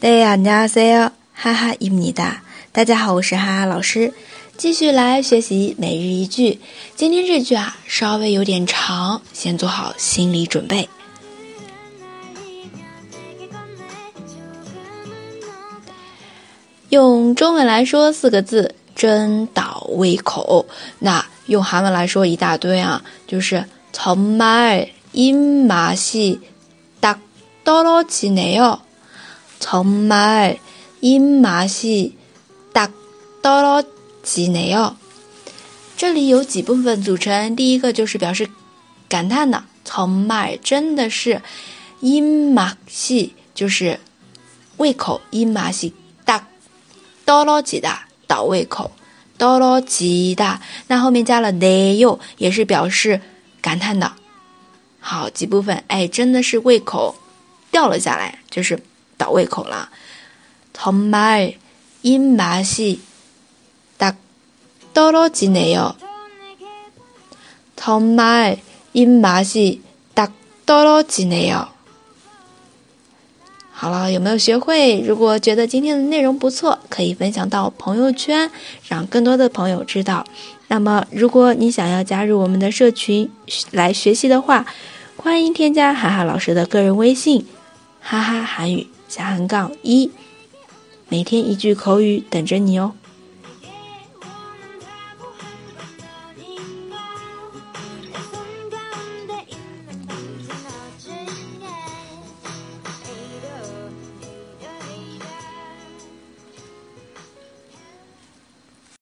对呀，你好，C 哈哈伊米哒。大家好，我是哈哈老师，继续来学习每日一句。今天这句啊，稍微有点长，先做好心理准备。用中文来说四个字，真倒胃口。那用韩文来说一大堆啊，就是 정말입맛이딱떨어지네 요。 정말입맛이딱떨어지네 요。 这里有几部分组成，第一个就是表示感叹的，정말真的是，입맛이就是胃口，입맛이多罗吉的倒胃口，多罗吉的，那后面加了네 요， 也是表示 感叹的。好几部分，哎，真的是胃口掉了下来，就是倒胃口了。정말입맛이딱떨어지네 요。 정말입맛이딱떨어지네 요。 好了，有没有学会？如果觉得今天的内容不错，可以分享到朋友圈，让更多的朋友知道。那么，如果你想要加入我们的社群来学习的话，欢迎添加哈哈老师的个人微信“哈哈韩语加横杠一”，每天一句口语等着你哦。